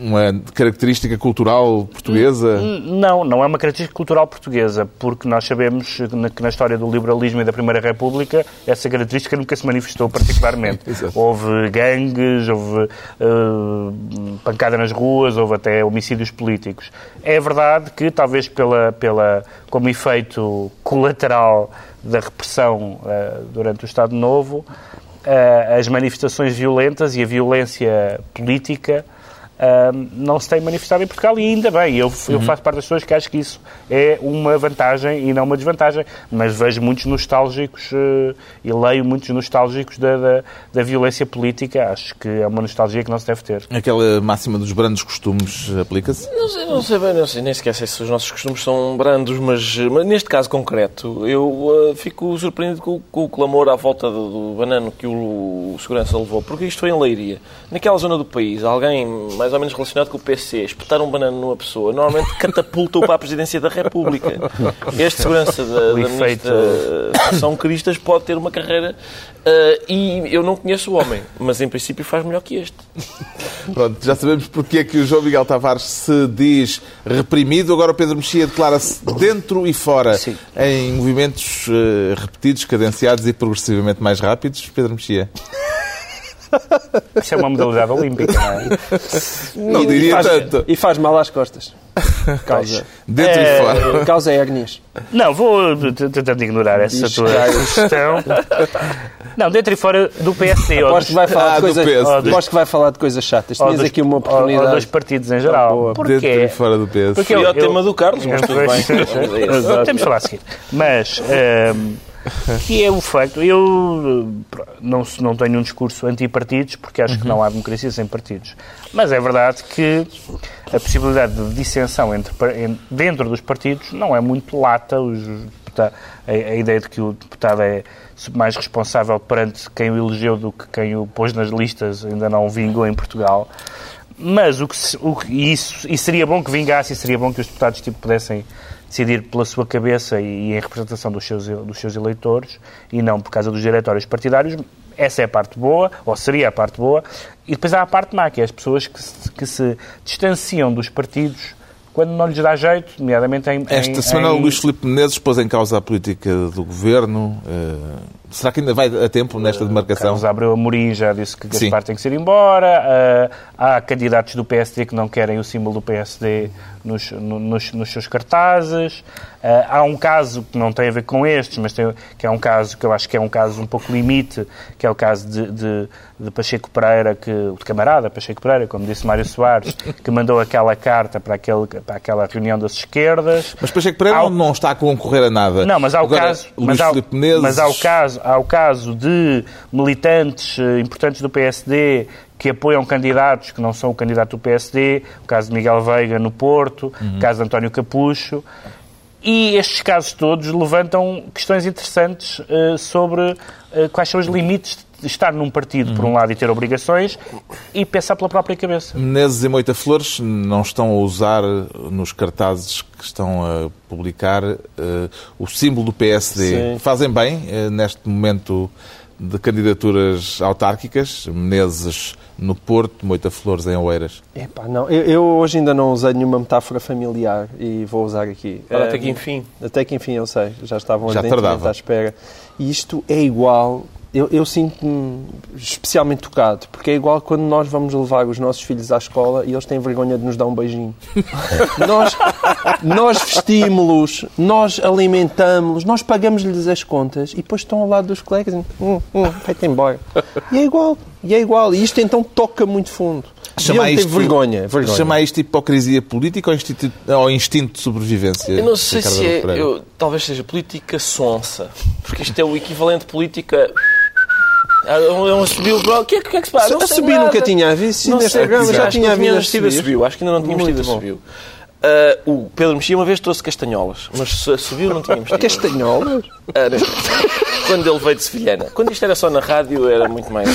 uma característica cultural portuguesa? Não, não é uma característica cultural portuguesa, porque nós sabemos que na história do liberalismo e da Primeira República essa característica nunca se manifestou particularmente. Houve gangues, houve eh, pancada nas ruas, houve até homicídios políticos. É verdade que, talvez pela, pela, como efeito colateral da repressão eh, durante o Estado Novo, eh, as manifestações violentas e a violência política ah, não se tem manifestado em Portugal e ainda bem. Eu, eu faço parte das pessoas que acham que isso é uma vantagem e não uma desvantagem. Mas vejo muitos nostálgicos eh, e leio muitos nostálgicos da, da, da violência política. Acho que é uma nostalgia que não se deve ter. Aquela máxima dos brandos costumes aplica-se? Não sei, não sei bem, não sei, nem sequer sei se os nossos costumes são brandos, mas, mas neste caso concreto eu ah, fico surpreendido com, com o clamor à volta do, do banano que o, o segurança levou, porque isto foi em Leiria. Naquela zona do país, alguém mais ou menos relacionado com o PC espetar um banano numa pessoa, normalmente catapulta-o para a presidência da República. Este segurança da, da ministra São Cristas pode ter uma carreira ah, e eu não conheço o homem, mas em princípio faz melhor que este. Pronto, já sabemos porque é que o João Miguel Tavares se diz reprimido. Agora o Pedro Mexia declara-se dentro e fora Sim. em movimentos eh, repetidos, cadenciados e progressivamente mais rápidos. Pedro Mexia. Isso é uma modalidade olímpica, não é? Não E diria faz, tanto. E faz mal às costas. Causa, Dentro É, e fora. causa hérnias. Não, vou tentando ignorar essa tua sugestão. Não, dentro e fora do PSD. ou Aposto que vai falar Ah, de PSD. aposto que vai falar de coisas chatas. ou Tinhas dos- aqui uma ou- oportunidade. Ou dos partidos em geral. boa. Porquê? Dentro e fora do PS. Porque Seria o tema do Carlos, mas tudo bem. Temos de falar a seguir. Mas, ehm, que é o facto, eu não, não tenho um discurso anti-partidos, porque acho que não há democracia sem partidos. Mas é verdade que a possibilidade de dissensão entre, dentro dos partidos não é muito lata. Os a, a ideia de que o deputado é mais responsável perante quem o elegeu do que quem o pôs nas listas ainda não vingou em Portugal. Mas o que, o isso, e seria bom que vingasse e seria bom que os deputados tipo, pudessem decidir pela sua cabeça e, em representação dos seus, dos seus eleitores e não por causa dos diretórios partidários. Essa é a parte boa, ou seria a parte boa. E depois há a parte má, que é as pessoas que se, que se distanciam dos partidos quando não lhes dá jeito, nomeadamente em... Esta em- semana em- o Luís Filipe Menezes pôs em causa a política do governo, eh, Será que ainda vai a tempo nesta demarcação? Carlos Abreu Amorim já disse que Gaspar Sim. tem que ser embora. Ah, há candidatos do PSD que não querem o símbolo do PSD nos, no- nos, nos seus cartazes. Ah, há um caso que não tem a ver com estes, mas tem, que é um caso que eu acho que é um caso um pouco limite, que é o caso de, de, de Pacheco Pereira, que, de camarada Pacheco Pereira, como disse Mário Soares, que mandou aquela carta para, aquele, para aquela reunião das esquerdas. Mas Pacheco Pereira Há não, está a concorrer a nada. não, mas há o Agora, caso, Luís mas há, Menezes... mas há o caso, há o caso de militantes eh, importantes do PSD que apoiam candidatos que não são o candidato do PSD, o caso de Miguel Veiga no Porto, Uhum. o caso de António Capucho. E estes casos todos levantam questões interessantes eh, sobre eh, quais são os limites de estar num partido, por um lado, e ter obrigações, e pensar pela própria cabeça. Menezes e Moita Flores não estão a usar nos cartazes que estão a publicar eh, o símbolo do PSD. Sim. Fazem bem eh, neste momento de candidaturas autárquicas, Menezes no Porto, Moita Flores em Oeiras. Epá, não. Eu, eu hoje ainda não usei nenhuma metáfora familiar e vou usar aqui. Ora, Eh, até que enfim. Até que enfim, eu sei. Já estavam Já à espera. E isto é igual... Eu, eu sinto-me especialmente tocado, porque é igual quando nós vamos levar os nossos filhos à escola e eles têm vergonha de nos dar um beijinho. nós nós vestimos-los, nós alimentamos-los, nós pagamos-lhes as contas e depois estão ao lado dos colegas e hum, hum, vai-te embora. E é igual, e é igual. E isto então toca muito fundo. Chamar isto- vergonha, vergonha. Chamar isto de hipocrisia política ou, ou instinto de sobrevivência? Eu não sei Ricardo se é. Eu- talvez seja política sonsa. Porque isto é o equivalente de Ah, É um assobio. O que é, que é que se passa? Não A subir nunca tinha havido. Sim, neste programa já tinha havido assobios. assobio. Acho que ainda não tínhamos tido bom. assobio. Ah, o Pedro Mexia uma vez trouxe castanholas, mas se assobio não tínhamos tido. Castanholas? Quando ele veio de Sevilhana. Quando isto era só na rádio, era muito mais.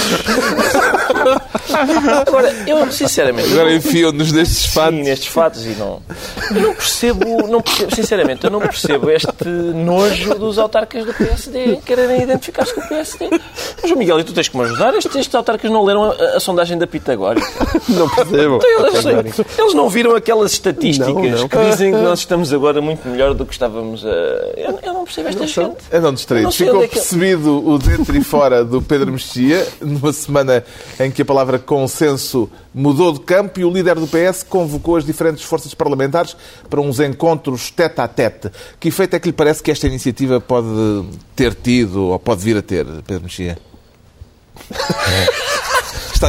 Agora, eu sinceramente. Agora enfiam-nos destes Sim, fatos. nestes fatos e não. Eu não percebo, não percebo, sinceramente, eu não percebo este nojo dos autarcas do PSD quererem identificar-se com o PSD. Mas, o Miguel, e tu tens que me ajudar? Estes, estes autarcas não leram a, a sondagem da Pitagórica. Não percebo. Eles, eles não viram aquelas estatísticas Não, não. que dizem que nós estamos agora muito melhor do que estávamos a. Eu, eu não percebo esta gente. Andam distraídos. Eu não sei Ficou onde é que- percebido o dentro e fora do Pedro Mexia, numa semana em que a palavra consenso mudou de campo e o líder do PS convocou as diferentes forças parlamentares para uns encontros tete a tete. Que efeito é que lhe parece que esta iniciativa pode ter tido ou pode vir a ter, Pedro Mexia?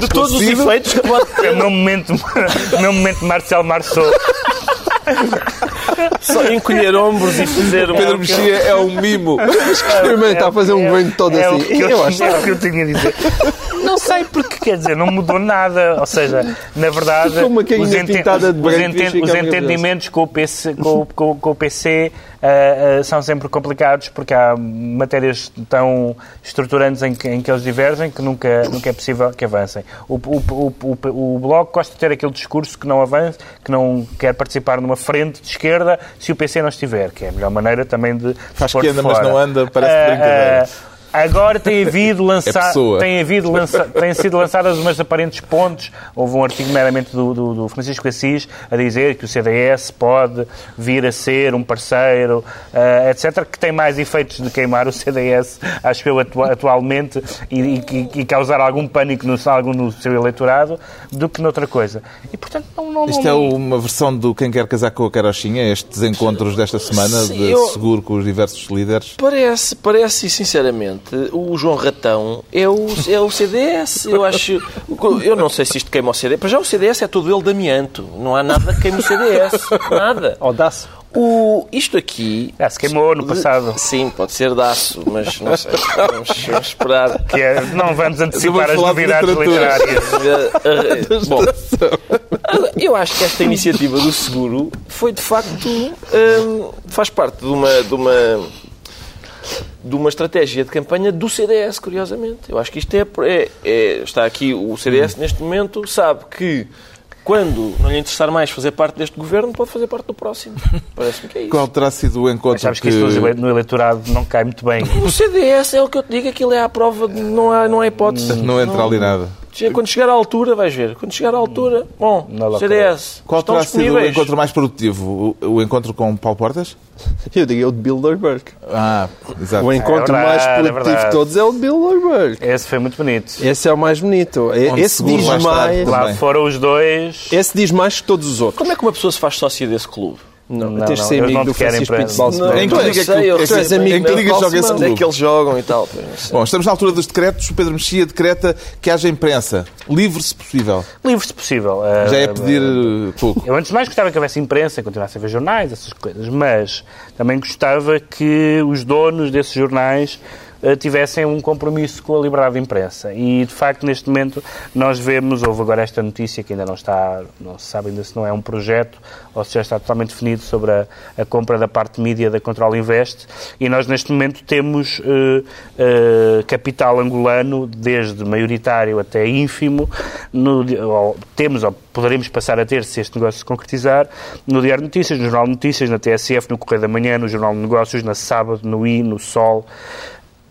De todos os efeitos que pode É o meu momento, meu momento Marcel Marceau. só encolher ombros e fazer um. Pedro Mexia é um mimo. Experimenta a fazer um governo todo é assim. O que eu, Eu acho. é o que eu tinha a dizer. Não sei porque, quer dizer, não mudou nada. Ou seja, na verdade, os, enten- os, enten- os entendimentos com o PC, com, com- com o PC ah, ah, são sempre complicados porque há matérias tão estruturantes em que, em que eles divergem que nunca, nunca é possível que avancem. O, o, o, o, Bloco gosta de ter aquele discurso que não avança, que não quer participar numa frente de esquerda se o PC não estiver, que é a melhor maneira também de Faz que anda, mas não anda, parece Ah, brincadeira. Agora tem havido lança... pessoa. tem havido lança... têm sido lançadas umas aparentes pontes. Houve um artigo meramente do, do, do Francisco Assis a dizer que o CDS pode vir a ser um parceiro, ah, etc., que tem mais efeitos de queimar o CDS, acho eu, atua- atualmente, e, e- e causar algum pânico no, algum no seu eleitorado, do que noutra coisa. E, portanto, não... não Isto é uma versão do Quem Quer Casar com a Carochinha, estes encontros desta semana Sim, de eu- seguro com os diversos líderes. Parece, parece, sinceramente, o João Ratão é o, é o CDS. Eu acho. Eu não sei se isto queima o CDS. Para já o CDS é todo ele de amianto. Não há nada que queime o CDS. Nada. Audácia. O, isto aqui. Já se queimou no passado. Sim, pode ser daço, mas não sei. Vamos, vamos esperar. Que é, não vamos antecipar as novidades literárias. Bom, eu acho que esta iniciativa do seguro foi de facto hum, faz parte de uma, de uma de uma estratégia de campanha do CDS, curiosamente. Eu acho que isto é, é- é- está aqui o CDS neste momento sabe que quando não lhe interessar mais fazer parte deste governo, pode fazer parte do próximo. Parece-me que é isso. Qual terá sido o encontro Sabes que isto no- no eleitorado não cai muito bem. O CDS é o que eu te digo, aquilo é à prova de não há, não há hipótese. não entra ali nada? Quando chegar à altura, vais ver. Quando chegar à altura, bom. CDS, Qual estão terá sido o encontro mais produtivo? O, o encontro com Paulo Portas? Eu diria o de Bilderberg. Ah, exato. O encontro É verdade, mais é produtivo de todos é o de Bilderberg. Esse foi muito bonito. Esse é o mais bonito. E- Onde Esse diz mais mais. Lá foram os dois. Esse diz mais que todos os outros. Como é que uma pessoa se faz sócia desse clube? Não, Não, tens de não, ser amigo não do te querem Francisco para- Pinto Balsemão. Em que liga é que sei, tu- é que- sei, és amigo em que liga joga esse é clube? que eles jogam e tal? não. Bom, estamos na altura dos decretos. O Pedro Mexia decreta que haja imprensa. Livre, se possível. Livre, se possível. Já é pedir eh, pouco. Eu antes de mais gostava que houvesse imprensa, continuasse a ver jornais, essas coisas, mas também gostava que os donos desses jornais eh, tivessem um compromisso com a liberdade de imprensa. E, de facto, neste momento, nós vemos, houve agora esta notícia que ainda não está, não se sabe ainda se não é um projeto ou se já está totalmente definido sobre a, a compra da parte mídia da Control Invest, e nós neste momento temos eh, eh, capital angolano, desde maioritário até ínfimo, no, ou temos, ou poderemos passar a ter, se este negócio se concretizar, no Diário de Notícias, no Jornal de Notícias, na TSF, no Correio da Manhã, no Jornal de Negócios, na Sábado, no I, no Sol.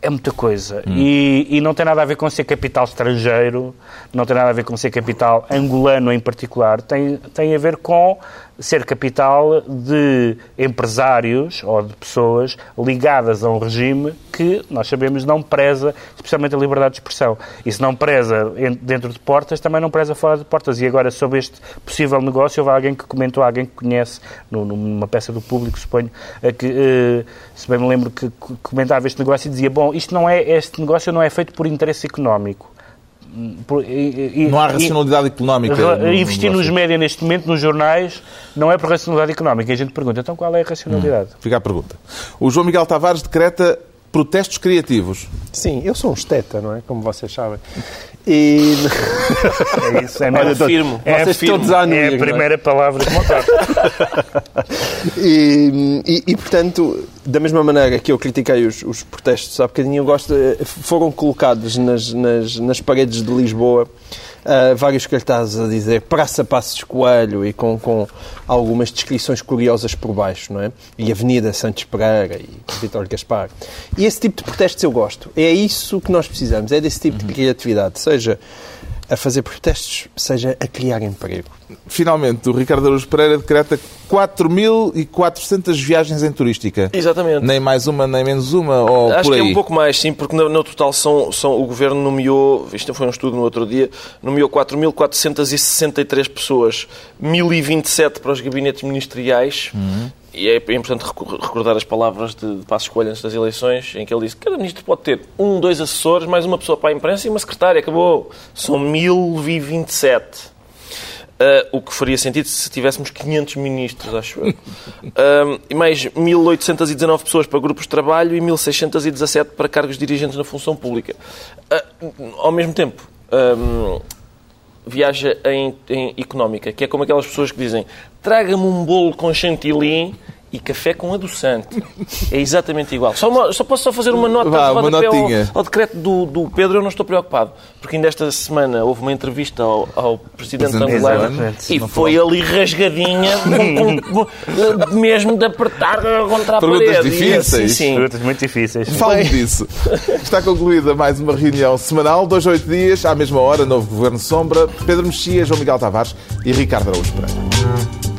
É muita coisa. E, e não tem nada a ver com ser capital estrangeiro, não tem nada a ver com ser capital angolano em particular, tem, tem a ver com ser capital de empresários ou de pessoas ligadas a um regime que, nós sabemos, não preza especialmente a liberdade de expressão. E se não preza en- dentro de portas, também não preza fora de portas. E agora, sobre este possível negócio, houve alguém que comentou, alguém que conhece, numa peça do público, suponho, que, eh, se bem me lembro, que comentava este negócio e dizia, bom, isto não é, este negócio não é feito por interesse económico. Não há e- racionalidade económica. Ra- no- no Investir nos médias neste momento, nos jornais, não é por racionalidade económica. E a gente pergunta, então qual é a racionalidade? Fica a pergunta. O João Miguel Tavares decreta protestos criativos. Sim, eu sou um esteta, não é? Como vocês sabem. E... É isso, é mesmo. afirmo. É, Vocês afirmo. todos à é a primeira palavra que. E, e- e, portanto, da mesma maneira que eu critiquei os, os protestos há bocadinho, eu gosto, eh, foram colocados nas, nas, nas paredes de Lisboa ah, vários cartazes a dizer Praça Passos Coelho e com, com algumas descrições curiosas por baixo, não é? E Avenida Santos Pereira e Vitor Gaspar. E esse tipo de protestos eu gosto. É isso que nós precisamos, é desse tipo de criatividade, seja a fazer protestos, seja a criar emprego. Finalmente, o Ricardo Araújo Pereira decreta 4.400 viagens em turística. Exatamente. Nem mais uma, nem menos uma, ou Acho por que aí. é um pouco mais, sim, porque no, no total são, são, o Governo nomeou, isto foi um estudo no outro dia, nomeou 4.463 pessoas, 1.027 para os gabinetes ministeriais, e é importante recordar as palavras de, de Passos Coelho antes das eleições, em que ele disse que cada ministro pode ter um, dois assessores, mais uma pessoa para a imprensa e uma secretária, acabou. São 1.027. Uh, o que faria sentido se tivéssemos 500 ministros, acho eu. Um, e mais 1.819 pessoas para grupos de trabalho e 1.617 para cargos dirigentes na função pública. Uh, ao mesmo tempo, um, viaja em, em económica, que é como aquelas pessoas que dizem traga-me um bolo com chantilly e café com adoçante. É exatamente igual. Só, uma- só posso só fazer uma nota Vá, uma ao, ao decreto do, do Pedro, eu não estou preocupado. Porque ainda esta semana houve uma entrevista ao, ao Presidente angolano Exatamente. e foi ali rasgadinha, com- com- mesmo de apertar contra a Perguntas parede. E difíceis. Sim, sim. Perguntas muito difíceis. Fale disso. Está concluída mais uma reunião semanal, dois oito dias, à mesma hora, novo Governo Sombra, Pedro Mexia, João Miguel Tavares e Ricardo Araújo Pereira.